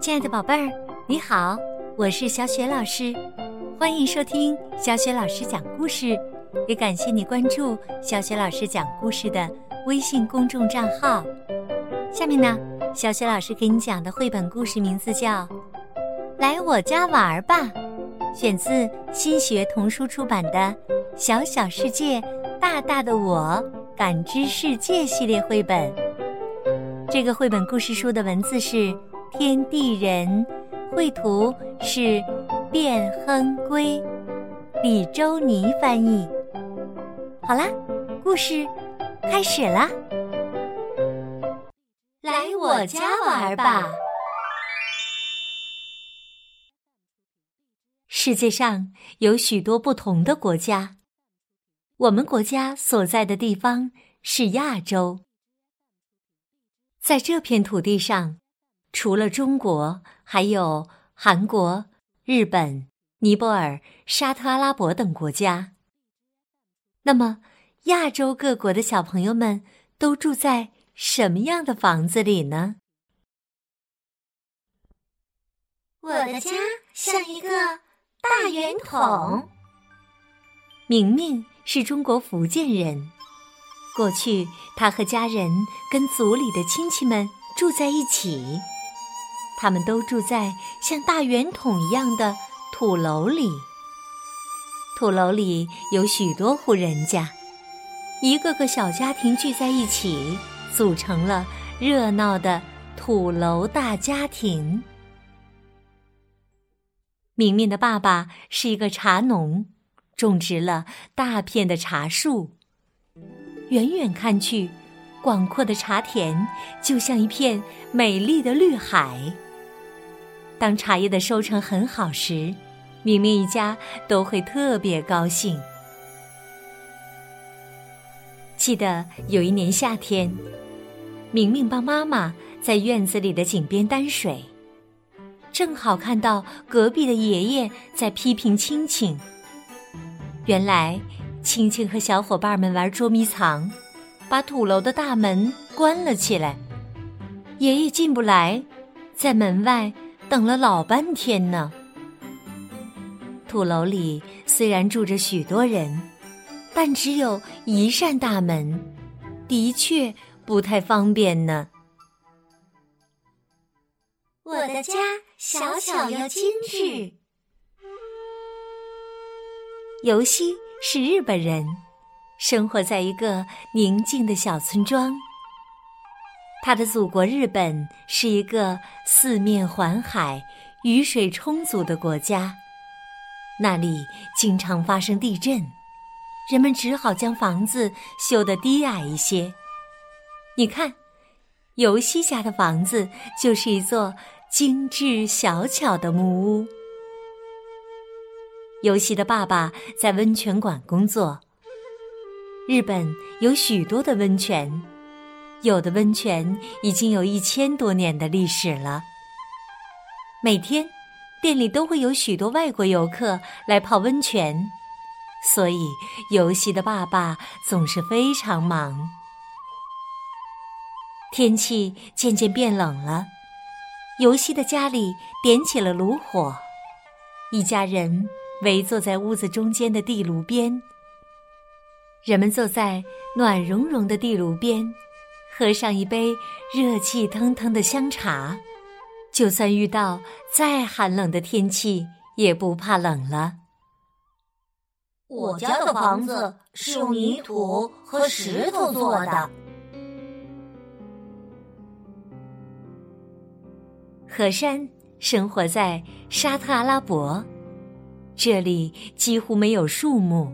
亲爱的宝贝儿，你好，我是小雪老师，欢迎收听小雪老师讲故事，也感谢你关注小雪老师讲故事的微信公众账号。下面呢，小雪老师给你讲的绘本故事名字叫《来我家玩吧》，选自新学童书出版的《小小世界，大大的我感知世界》系列绘本。这个绘本故事书的文字是天地人，绘图是卞亨圭，李周尼翻译。好啦，故事开始啦！来我家玩吧。世界上有许多不同的国家，我们国家所在的地方是亚洲。在这片土地上，除了中国，还有韩国、日本、尼泊尔、沙特阿拉伯等国家。那么，亚洲各国的小朋友们都住在什么样的房子里呢？我的家像一个大圆筒。明明是中国福建人。过去，他和家人跟族里的亲戚们住在一起，他们都住在像大圆筒一样的土楼里。土楼里有许多户人家，一个个小家庭聚在一起，组成了热闹的土楼大家庭。明明的爸爸是一个茶农，种植了大片的茶树。远远看去，广阔的茶田就像一片美丽的绿海。当茶叶的收成很好时，明明一家都会特别高兴。记得有一年夏天，明明帮妈妈在院子里的井边担水，正好看到隔壁的爷爷在批评青青。原来。青青和小伙伴们玩捉迷藏，把土楼的大门关了起来。爷爷进不来，在门外等了老半天呢。土楼里虽然住着许多人，但只有一扇大门，的确不太方便呢。我的家小巧又精致，游戏。是日本人，生活在一个宁静的小村庄。他的祖国日本是一个四面环海、雨水充足的国家，那里经常发生地震，人们只好将房子修得低矮一些。你看，尤西家的房子就是一座精致小巧的木屋。尤西的爸爸在温泉馆工作。日本有许多的温泉，有的温泉已经有一千多年的历史了。每天，店里都会有许多外国游客来泡温泉，所以游西的爸爸总是非常忙。天气渐渐变冷了，游西的家里点起了炉火，一家人。围坐在屋子中间的地炉边，人们坐在暖融融的地炉边，喝上一杯热气腾腾的香茶，就算遇到再寒冷的天气，也不怕冷了。我家的房子是用泥土和石头做的。和山生活在沙特阿拉伯。这里几乎没有树木，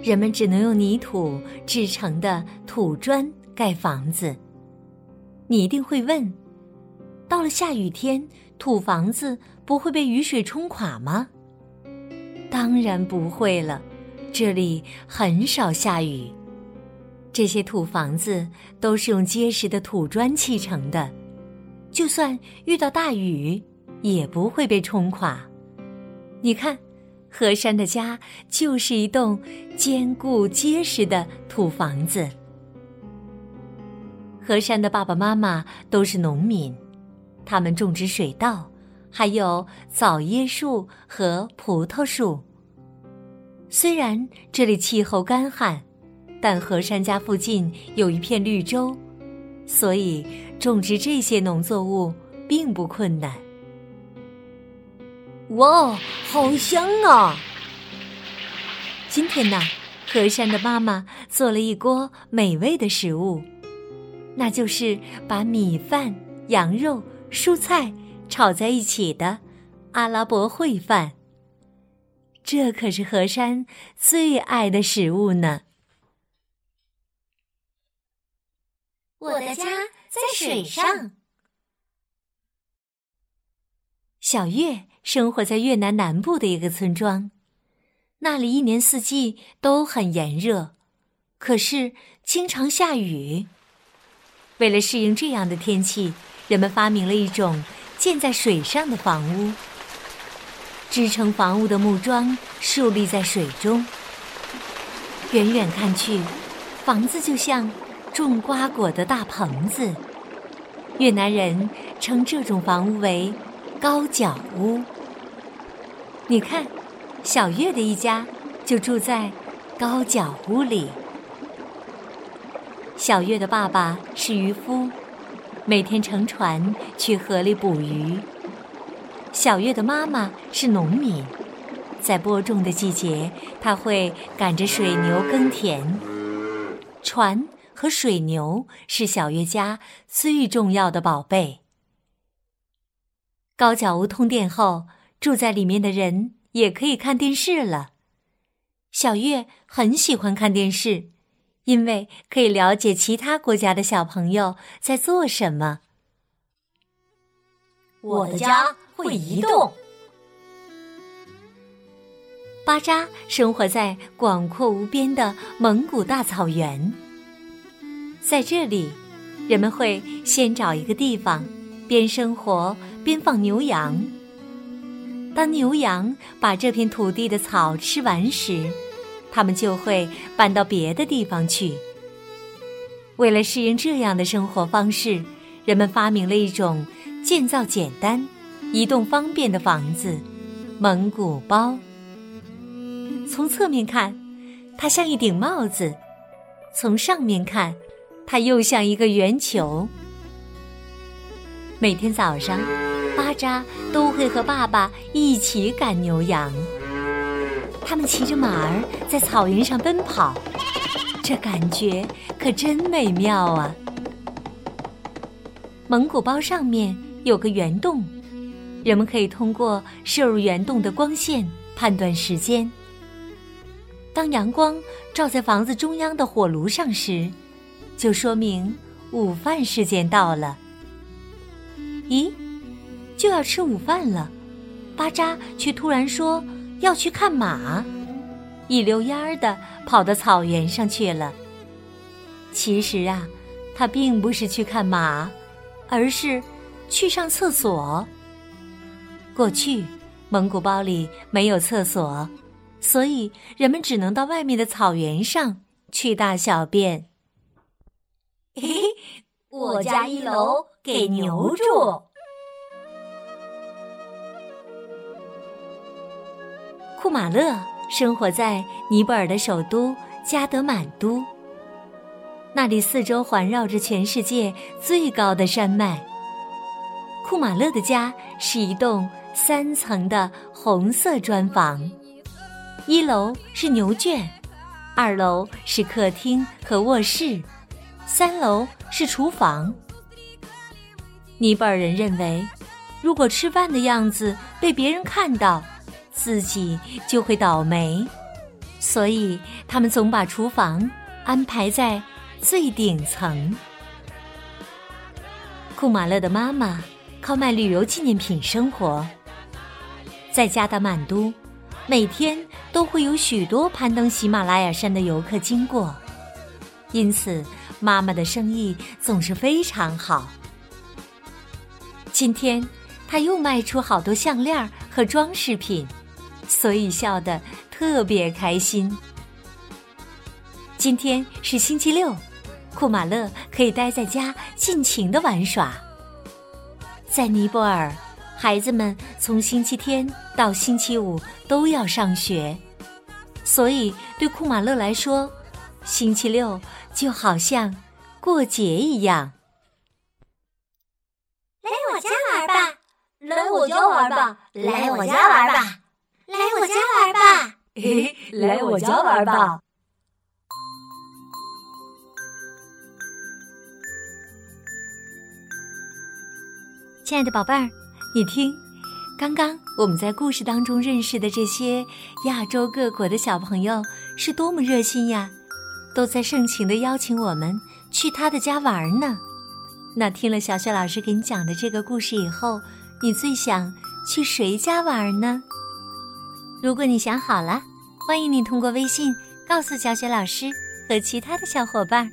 人们只能用泥土制成的土砖盖房子。你一定会问：到了下雨天，土房子不会被雨水冲垮吗？当然不会了，这里很少下雨。这些土房子都是用结实的土砖砌成的，就算遇到大雨，也不会被冲垮。你看，何山的家就是一栋坚固结实的土房子。何山的爸爸妈妈都是农民，他们种植水稻，还有枣椰树和葡萄树。虽然这里气候干旱，但河山家附近有一片绿洲，所以种植这些农作物并不困难。哇，好香啊！今天呢，河山的妈妈做了一锅美味的食物，那就是把米饭、羊肉、蔬菜炒在一起的阿拉伯烩饭。这可是河山最爱的食物呢。我的家在水上。小月生活在越南南部的一个村庄，那里一年四季都很炎热，可是经常下雨。为了适应这样的天气，人们发明了一种建在水上的房屋。支撑房屋的木桩竖立在水中，远远看去，房子就像种瓜果的大棚子。越南人称这种房屋为“高脚屋”。你看，小月的一家就住在高脚屋里。小月的爸爸是渔夫，每天乘船去河里捕鱼。小月的妈妈是农民，在播种的季节，她会赶着水牛耕田。船和水牛是小月家最重要的宝贝。高脚屋通电后，住在里面的人也可以看电视了。小月很喜欢看电视，因为可以了解其他国家的小朋友在做什么。我的家。会移动。巴扎生活在广阔无边的蒙古大草原，在这里，人们会先找一个地方，边生活边放牛羊。当牛羊把这片土地的草吃完时，他们就会搬到别的地方去。为了适应这样的生活方式，人们发明了一种建造简单。移动方便的房子，蒙古包。从侧面看，它像一顶帽子；从上面看，它又像一个圆球。每天早上，巴扎都会和爸爸一起赶牛羊。他们骑着马儿在草原上奔跑，这感觉可真美妙啊！蒙古包上面有个圆洞。人们可以通过射入圆洞的光线判断时间。当阳光照在房子中央的火炉上时，就说明午饭时间到了。咦，就要吃午饭了，巴扎却突然说要去看马，一溜烟儿的跑到草原上去了。其实啊，他并不是去看马，而是去上厕所。过去，蒙古包里没有厕所，所以人们只能到外面的草原上去大小便。嘿嘿，我家一楼给牛住。库马勒生活在尼泊尔的首都加德满都，那里四周环绕着全世界最高的山脉。库马勒的家是一栋。三层的红色砖房，一楼是牛圈，二楼是客厅和卧室，三楼是厨房。尼泊尔人认为，如果吃饭的样子被别人看到，自己就会倒霉，所以他们总把厨房安排在最顶层。库马勒的妈妈靠卖旅游纪念品生活。在加德满都，每天都会有许多攀登喜马拉雅山的游客经过，因此妈妈的生意总是非常好。今天，她又卖出好多项链和装饰品，所以笑得特别开心。今天是星期六，库马勒可以待在家尽情的玩耍。在尼泊尔，孩子们从星期天到星期五都要上学，所以对库马勒来说，星期六就好像过节一样。来我家玩吧，来我家玩吧，来我家玩吧，来我家玩吧，嘿，来我家玩吧。亲爱的宝贝儿，你听，刚刚我们在故事当中认识的这些亚洲各国的小朋友是多么热心呀，都在盛情的邀请我们去他的家玩呢。那听了小雪老师给你讲的这个故事以后，你最想去谁家玩呢？如果你想好了，欢迎你通过微信告诉小雪老师和其他的小伙伴。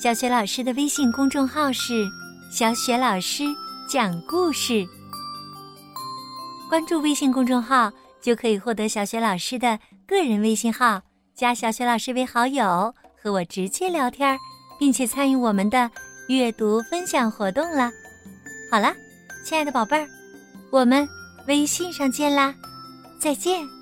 小雪老师的微信公众号是小雪老师。讲故事，关注微信公众号就可以获得小雪老师的个人微信号，加小雪老师为好友，和我直接聊天，并且参与我们的阅读分享活动了。好了，亲爱的宝贝儿，我们微信上见啦，再见。